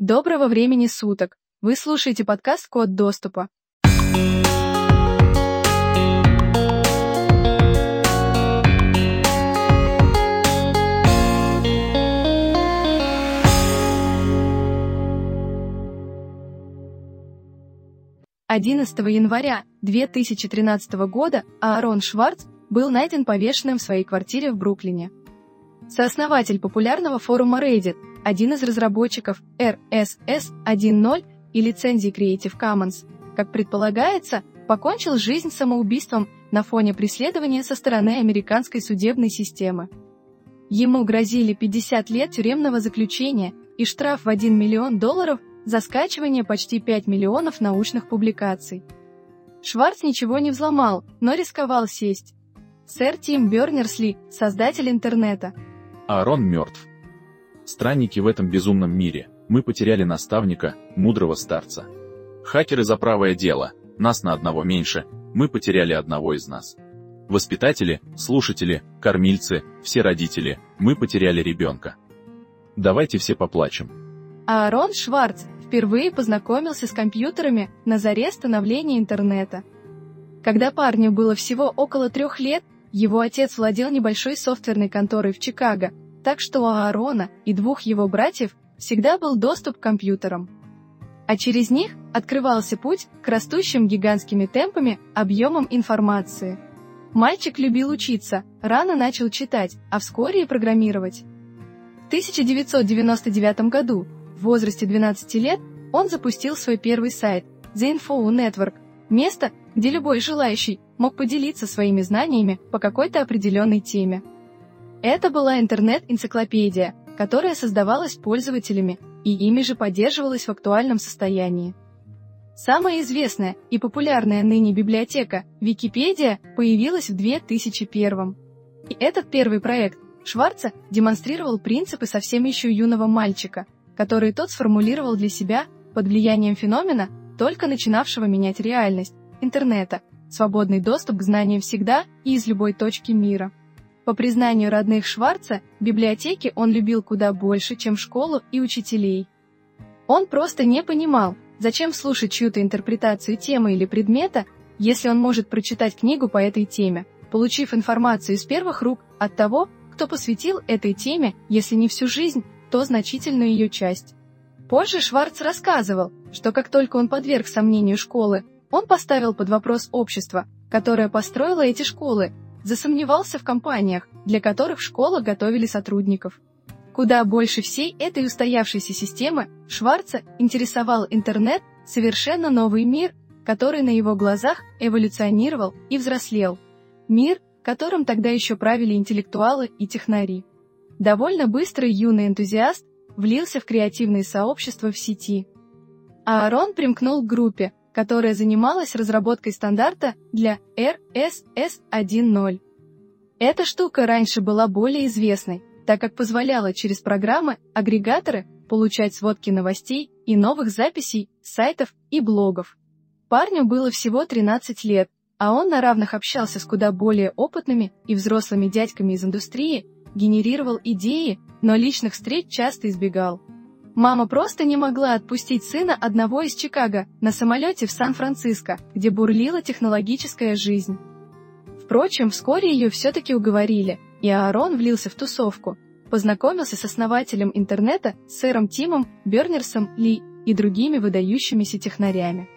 Доброго времени суток! Вы слушаете подкаст «Код доступа». Одиннадцатого января 2013 года Аарон Шварц был найден повешенным в своей квартире в Бруклине. Сооснователь популярного форума Reddit, один из разработчиков RSS 1.0 и лицензии Creative Commons, как предполагается, покончил жизнь самоубийством на фоне преследования со стороны американской судебной системы. Ему грозили 50 лет тюремного заключения и штраф в 1 миллион долларов за скачивание почти 5 миллионов научных публикаций. Шварц ничего не взломал, но рисковал сесть. Сэр Тим Бернерсли, создатель интернета. Аарон мертв. Странники в этом безумном мире, мы потеряли наставника, мудрого старца. Хакеры за правое дело, нас на одного меньше, мы потеряли одного из нас. Воспитатели, слушатели, кормильцы, все родители, мы потеряли ребенка. Давайте все поплачем. Аарон Шварц впервые познакомился с компьютерами на заре становления интернета. Когда парню было всего около трех лет, его отец владел небольшой софтверной конторой в Чикаго, так что у Аарона и двух его братьев всегда был доступ к компьютерам. А через них открывался путь к растущим гигантскими темпами объемам информации. Мальчик любил учиться, рано начал читать, а вскоре и программировать. В 1999 году, в возрасте 12 лет, он запустил свой первый сайт The Info Network, место, где любой желающий мог поделиться своими знаниями по какой-то определенной теме. Это была интернет-энциклопедия, которая создавалась пользователями и ими же поддерживалась в актуальном состоянии. Самая известная и популярная ныне библиотека Википедия появилась в 2001. И этот первый проект Шварца демонстрировал принципы совсем еще юного мальчика, которые тот сформулировал для себя под влиянием феномена, только начинавшего менять реальность, интернета, свободный доступ к знаниям всегда и из любой точки мира. По признанию родных Шварца, библиотеки он любил куда больше, чем школу и учителей. Он просто не понимал, зачем слушать чью-то интерпретацию темы или предмета, если он может прочитать книгу по этой теме, получив информацию из первых рук от того, кто посвятил этой теме, если не всю жизнь, то значительную ее часть. Позже Шварц рассказывал, что как только он подверг сомнению школы, он поставил под вопрос общество, которое построило эти школы, засомневался в компаниях, для которых школа готовили сотрудников. Куда больше всей этой устоявшейся системы Шварца интересовал интернет, совершенно новый мир, который на его глазах эволюционировал и взрослел. Мир, которым тогда еще правили интеллектуалы и технари. Довольно быстрый юный энтузиаст влился в креативные сообщества в сети. Аарон примкнул к группе, которая занималась разработкой стандарта для RSS 1.0. Эта штука раньше была более известной, так как позволяла через программы, агрегаторы получать сводки новостей и новых записей, сайтов и блогов. Парню было всего 13 лет, а он на равных общался с куда более опытными и взрослыми дядьками из индустрии, генерировал идеи, но личных встреч часто избегал. Мама просто не могла отпустить сына одного из Чикаго на самолете в Сан-Франциско, где бурлила технологическая жизнь. Впрочем, вскоре ее все-таки уговорили, и Аарон влился в тусовку, познакомился с основателем интернета сэром Тимом Бернерсом Ли и другими выдающимися технарями.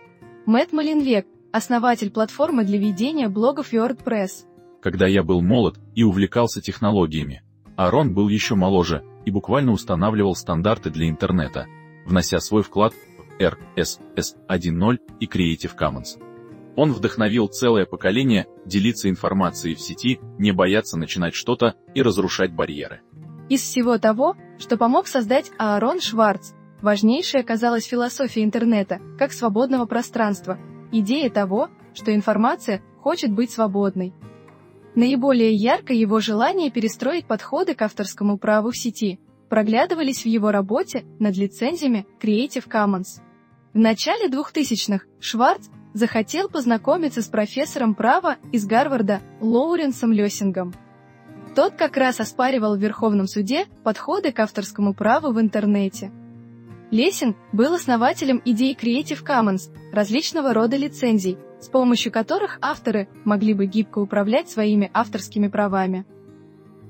Мэтт Малинвек, основатель платформы для ведения блогов WordPress. Когда я был молод и увлекался технологиями, Аарон был еще моложе, и буквально устанавливал стандарты для интернета, внося свой вклад в RSS 1.0 и Creative Commons. Он вдохновил целое поколение делиться информацией в сети, не бояться начинать что-то и разрушать барьеры. Из всего того, что помог создать Аарон Шварц, важнейшей оказалась философия интернета как свободного пространства, идея того, что информация хочет быть свободной, Наиболее ярко его желание перестроить подходы к авторскому праву в сети проглядывались в его работе над лицензиями Creative Commons. В начале 2000-х Шварц захотел познакомиться с профессором права из Гарварда Лоуренсом Лёсингом. Тот как раз оспаривал в Верховном суде подходы к авторскому праву в интернете. Лесин был основателем идеи Creative Commons, различного рода лицензий, с помощью которых авторы могли бы гибко управлять своими авторскими правами.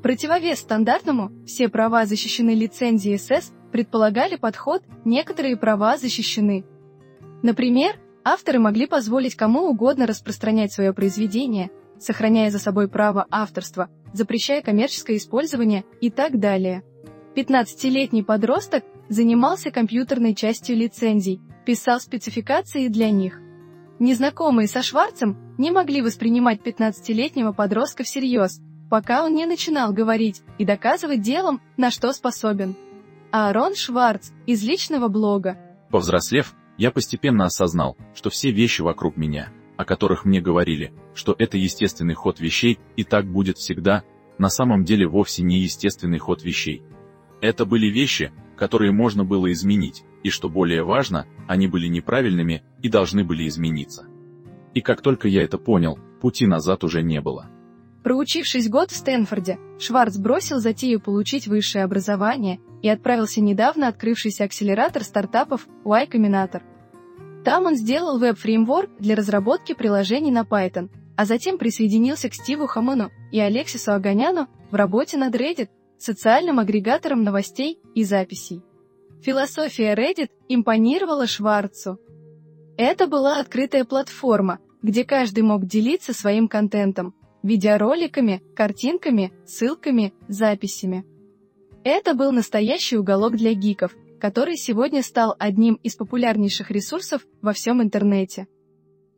Противовес стандартному «все права защищены лицензией СС» предполагали подход «некоторые права защищены». Например, авторы могли позволить кому угодно распространять свое произведение, сохраняя за собой право авторства, запрещая коммерческое использование и так далее. 15-летний подросток занимался компьютерной частью лицензий, писал спецификации для них. Незнакомые со Шварцем не могли воспринимать 15-летнего подростка всерьез – пока он не начинал говорить и доказывать делом, на что способен. Аарон Шварц из личного блога. Повзрослев, я постепенно осознал, что все вещи вокруг меня, о которых мне говорили, что это естественный ход вещей и так будет всегда, на самом деле вовсе не естественный ход вещей. Это были вещи, которые можно было изменить, и что более важно, они были неправильными и должны были измениться. И как только я это понял, пути назад уже не было. Проучившись год в Стэнфорде, Шварц бросил затею получить высшее образование и отправился недавно открывшийся акселератор стартапов Y Combinator. Там он сделал веб-фреймворк для разработки приложений на Python, а затем присоединился к Стиву Хамону и Алексису Аганяну в работе над Reddit, социальным агрегатором новостей и записей. Философия Reddit импонировала Шварцу. Это была открытая платформа, где каждый мог делиться своим контентом, видеороликами, картинками, ссылками, записями. Это был настоящий уголок для гиков, который сегодня стал одним из популярнейших ресурсов во всем интернете.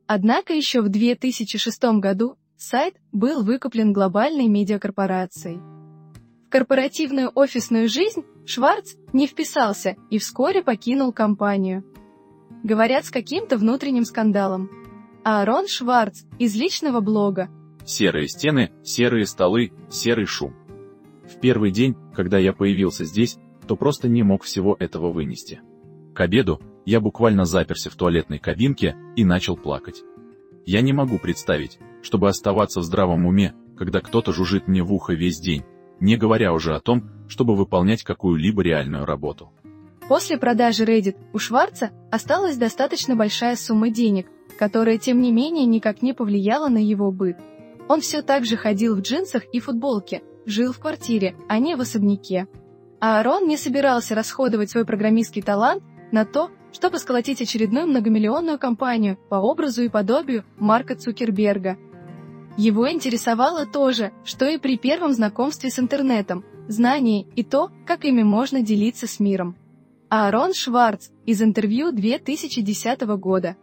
Однако еще в 2006 году сайт был выкуплен глобальной медиакорпорацией. В корпоративную офисную жизнь Шварц не вписался и вскоре покинул компанию. Говорят, с каким-то внутренним скандалом. Аарон Шварц из личного блога Серые стены, серые столы, серый шум. В первый день, когда я появился здесь, то просто не мог всего этого вынести. К обеду я буквально заперся в туалетной кабинке и начал плакать. Я не могу представить, чтобы оставаться в здравом уме, когда кто-то жужжит мне в ухо весь день, не говоря уже о том, чтобы выполнять какую-либо реальную работу. После продажи Reddit у Шварца осталась достаточно большая сумма денег, которая тем не менее никак не повлияла на его быт. Он все так же ходил в джинсах и футболке, жил в квартире, а не в особняке. А Аарон не собирался расходовать свой программистский талант на то, чтобы сколотить очередную многомиллионную компанию по образу и подобию Марка Цукерберга. Его интересовало то же, что и при первом знакомстве с интернетом – знания и то, как ими можно делиться с миром. Аарон Шварц из интервью 2010 года.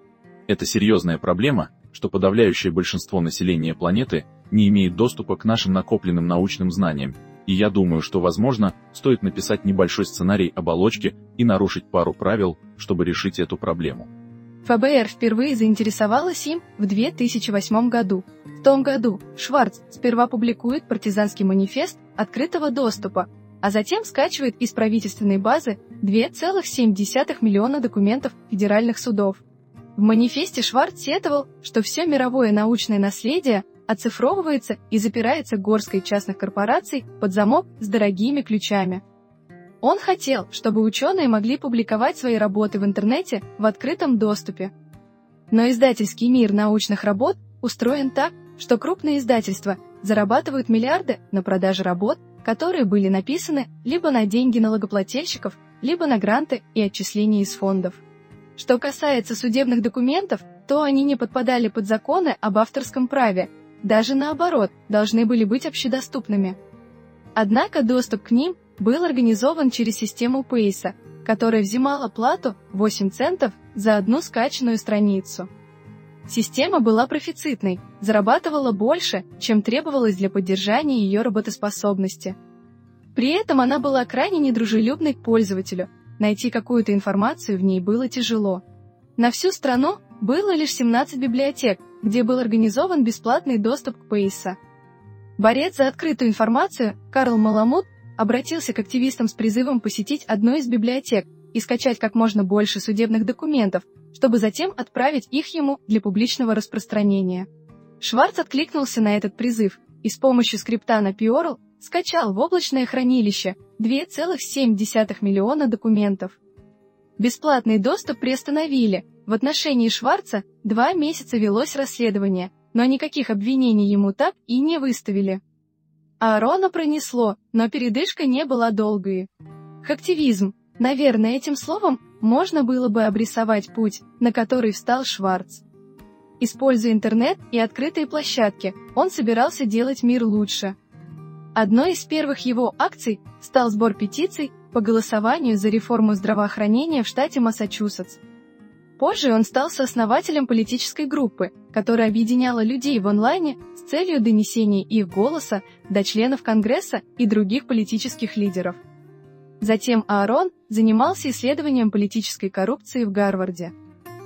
Это серьезная проблема, что подавляющее большинство населения планеты не имеет доступа к нашим накопленным научным знаниям, и я думаю, что, возможно, стоит написать небольшой сценарий оболочки и нарушить пару правил, чтобы решить эту проблему. ФБР впервые заинтересовалась им в 2008 году. В том году Шварц сперва публикует партизанский манифест открытого доступа, а затем скачивает из правительственной базы 2,7 миллиона документов федеральных судов. В манифесте Шварц сетовал, что все мировое научное наследие оцифровывается и запирается горской частных корпораций под замок с дорогими ключами. Он хотел, чтобы ученые могли публиковать свои работы в интернете в открытом доступе. Но издательский мир научных работ устроен так, что крупные издательства зарабатывают миллиарды на продаже работ, которые были написаны либо на деньги налогоплательщиков, либо на гранты и отчисления из фондов. Что касается судебных документов, то они не подпадали под законы об авторском праве, даже наоборот, должны были быть общедоступными. Однако доступ к ним был организован через систему Пейса, которая взимала плату 8 центов за одну скачанную страницу. Система была профицитной, зарабатывала больше, чем требовалось для поддержания ее работоспособности. При этом она была крайне недружелюбной к пользователю, Найти какую-то информацию в ней было тяжело. На всю страну было лишь 17 библиотек, где был организован бесплатный доступ к Пейса. Борец за открытую информацию Карл Маламут обратился к активистам с призывом посетить одну из библиотек и скачать как можно больше судебных документов, чтобы затем отправить их ему для публичного распространения. Шварц откликнулся на этот призыв и с помощью скрипта на Piorl скачал в облачное хранилище 2,7 миллиона документов. Бесплатный доступ приостановили. В отношении Шварца два месяца велось расследование, но никаких обвинений ему так и не выставили. Аарона пронесло, но передышка не была долгой. Хактивизм. Наверное, этим словом можно было бы обрисовать путь, на который встал Шварц. Используя интернет и открытые площадки, он собирался делать мир лучше. Одной из первых его акций стал сбор петиций по голосованию за реформу здравоохранения в штате Массачусетс. Позже он стал сооснователем политической группы, которая объединяла людей в онлайне с целью донесения их голоса до членов Конгресса и других политических лидеров. Затем Аарон занимался исследованием политической коррупции в Гарварде.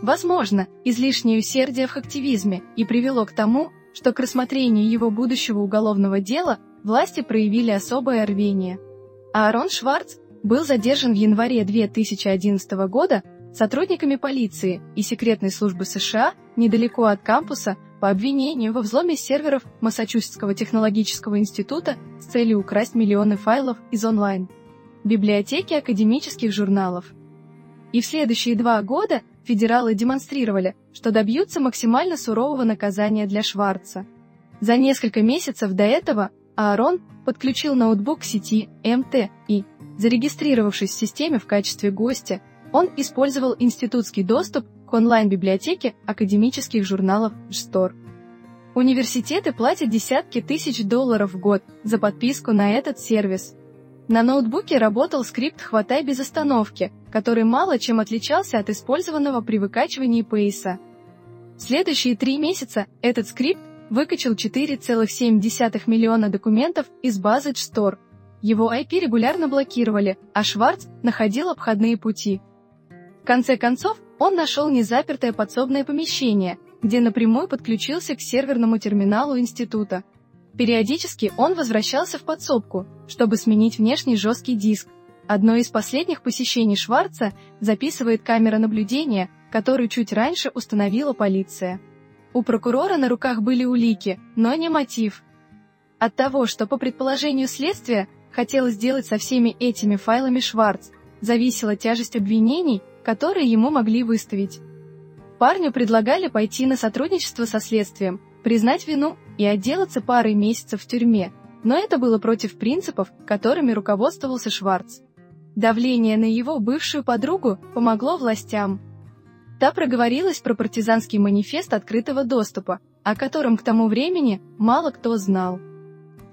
Возможно, излишнее усердие в активизме и привело к тому, что к рассмотрению его будущего уголовного дела власти проявили особое рвение. Аарон Шварц был задержан в январе 2011 года сотрудниками полиции и секретной службы США недалеко от кампуса по обвинению во взломе серверов Массачусетского технологического института с целью украсть миллионы файлов из онлайн библиотеки академических журналов. И в следующие два года федералы демонстрировали, что добьются максимально сурового наказания для Шварца. За несколько месяцев до этого Аарон подключил ноутбук к сети МТ и, зарегистрировавшись в системе в качестве гостя, он использовал институтский доступ к онлайн-библиотеке академических журналов JSTOR. Университеты платят десятки тысяч долларов в год за подписку на этот сервис. На ноутбуке работал скрипт «Хватай без остановки», который мало чем отличался от использованного при выкачивании пейса. Следующие три месяца этот скрипт выкачал 4,7 миллиона документов из базы JSTOR. Его IP регулярно блокировали, а Шварц находил обходные пути. В конце концов, он нашел незапертое подсобное помещение, где напрямую подключился к серверному терминалу института. Периодически он возвращался в подсобку, чтобы сменить внешний жесткий диск. Одно из последних посещений Шварца записывает камера наблюдения, которую чуть раньше установила полиция. У прокурора на руках были улики, но не мотив. От того, что по предположению следствия хотел сделать со всеми этими файлами Шварц, зависела тяжесть обвинений, которые ему могли выставить. Парню предлагали пойти на сотрудничество со следствием, признать вину и отделаться парой месяцев в тюрьме, но это было против принципов, которыми руководствовался Шварц. Давление на его бывшую подругу помогло властям. Та проговорилась про партизанский манифест открытого доступа, о котором к тому времени мало кто знал.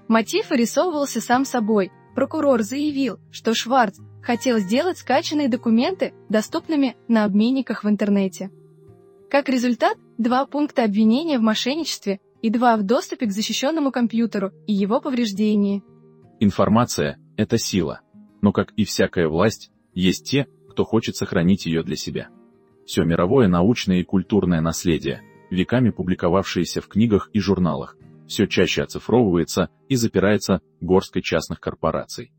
Мотив вырисовывался сам собой. Прокурор заявил, что Шварц хотел сделать скачанные документы доступными на обменниках в интернете. Как результат, два пункта обвинения в мошенничестве и два в доступе к защищенному компьютеру и его повреждении. Информация – это сила. Но как и всякая власть, есть те, кто хочет сохранить ее для себя. Все мировое научное и культурное наследие, веками публиковавшееся в книгах и журналах, все чаще оцифровывается и запирается горсткой частных корпораций.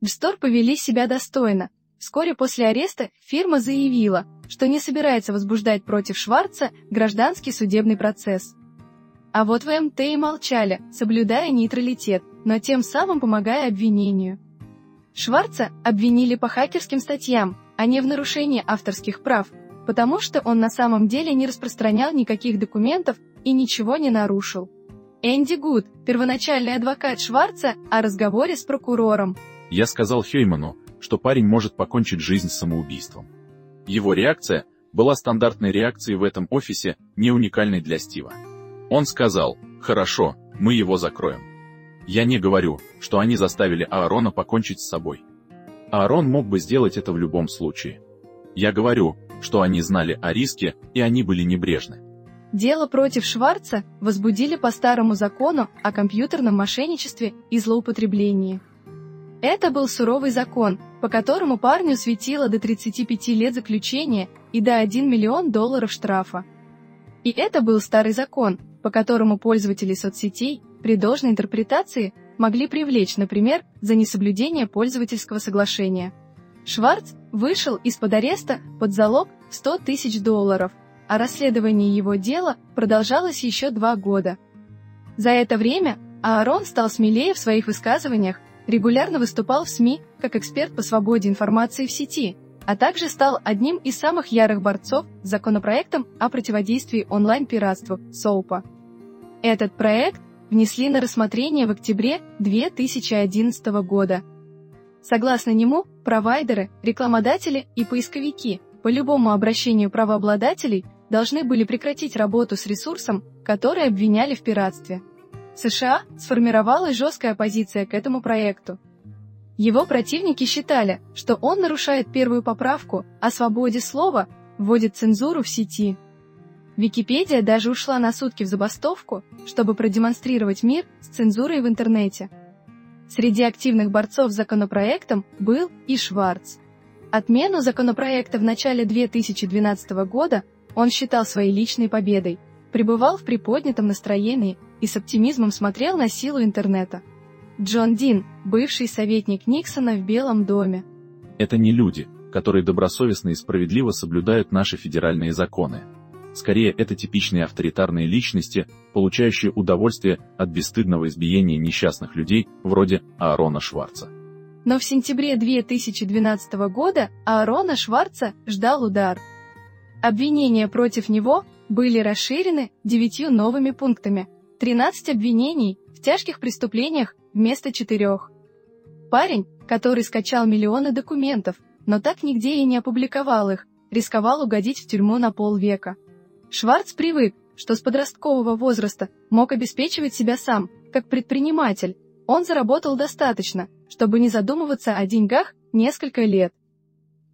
В Стор повели себя достойно, Вскоре после ареста фирма заявила, что не собирается возбуждать против Шварца гражданский судебный процесс. А вот в МТ и молчали, соблюдая нейтралитет, но тем самым помогая обвинению. Шварца обвинили по хакерским статьям, а не в нарушении авторских прав, потому что он на самом деле не распространял никаких документов и ничего не нарушил. Энди Гуд, первоначальный адвокат Шварца, о разговоре с прокурором. Я сказал Хейману, что парень может покончить жизнь самоубийством. Его реакция была стандартной реакцией в этом офисе, не уникальной для Стива. Он сказал, хорошо, мы его закроем. Я не говорю, что они заставили Аарона покончить с собой. Аарон мог бы сделать это в любом случае. Я говорю, что они знали о риске, и они были небрежны. Дело против Шварца возбудили по старому закону о компьютерном мошенничестве и злоупотреблении. Это был суровый закон, по которому парню светило до 35 лет заключения и до 1 миллион долларов штрафа. И это был старый закон, по которому пользователи соцсетей при должной интерпретации могли привлечь, например, за несоблюдение пользовательского соглашения. Шварц вышел из-под ареста под залог в 100 тысяч долларов, а расследование его дела продолжалось еще два года. За это время Аарон стал смелее в своих высказываниях регулярно выступал в СМИ как эксперт по свободе информации в сети, а также стал одним из самых ярых борцов с законопроектом о противодействии онлайн-пиратству СОУПа. Этот проект внесли на рассмотрение в октябре 2011 года. Согласно нему, провайдеры, рекламодатели и поисковики по любому обращению правообладателей должны были прекратить работу с ресурсом, который обвиняли в пиратстве. США сформировалась жесткая оппозиция к этому проекту. Его противники считали, что он нарушает первую поправку о свободе слова, вводит цензуру в сети. Википедия даже ушла на сутки в забастовку, чтобы продемонстрировать мир с цензурой в интернете. Среди активных борцов с законопроектом был и Шварц. Отмену законопроекта в начале 2012 года он считал своей личной победой, пребывал в приподнятом настроении и с оптимизмом смотрел на силу интернета. Джон Дин, бывший советник Никсона в Белом доме. Это не люди, которые добросовестно и справедливо соблюдают наши федеральные законы. Скорее, это типичные авторитарные личности, получающие удовольствие от бесстыдного избиения несчастных людей, вроде Аарона Шварца. Но в сентябре 2012 года Аарона Шварца ждал удар. Обвинения против него были расширены девятью новыми пунктами, 13 обвинений в тяжких преступлениях вместо четырех. Парень, который скачал миллионы документов, но так нигде и не опубликовал их, рисковал угодить в тюрьму на полвека. Шварц привык, что с подросткового возраста мог обеспечивать себя сам, как предприниматель. Он заработал достаточно, чтобы не задумываться о деньгах несколько лет.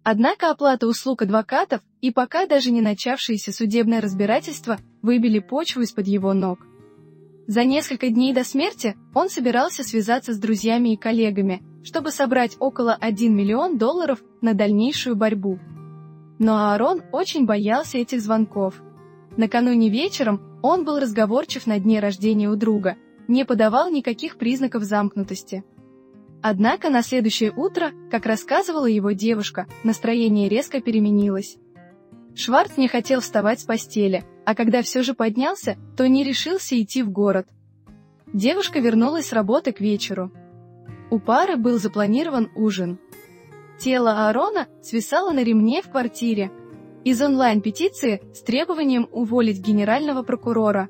Однако оплата услуг адвокатов и пока даже не начавшееся судебное разбирательство выбили почву из-под его ног. За несколько дней до смерти он собирался связаться с друзьями и коллегами, чтобы собрать около 1 миллион долларов на дальнейшую борьбу. Но Аарон очень боялся этих звонков – Накануне вечером он был разговорчив на дне рождения у друга, не подавал никаких признаков замкнутости. Однако на следующее утро, как рассказывала его девушка, настроение резко переменилось. Шварц не хотел вставать с постели, а когда все же поднялся, то не решился идти в город. Девушка вернулась с работы к вечеру. У пары был запланирован ужин. Тело Аарона свисало на ремне в квартире, из онлайн-петиции с требованием уволить генерального прокурора.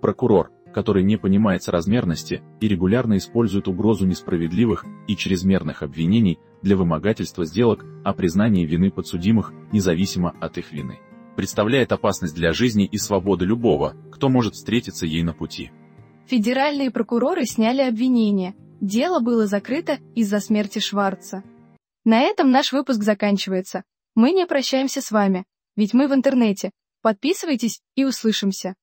Прокурор, который не понимает соразмерности и регулярно использует угрозу несправедливых и чрезмерных обвинений для вымогательства сделок о признании вины подсудимых независимо от их вины, представляет опасность для жизни и свободы любого, кто может встретиться ей на пути. Федеральные прокуроры сняли обвинения. Дело было закрыто из-за смерти Шварца. На этом наш выпуск заканчивается. Мы не прощаемся с вами ведь мы в интернете. Подписывайтесь и услышимся.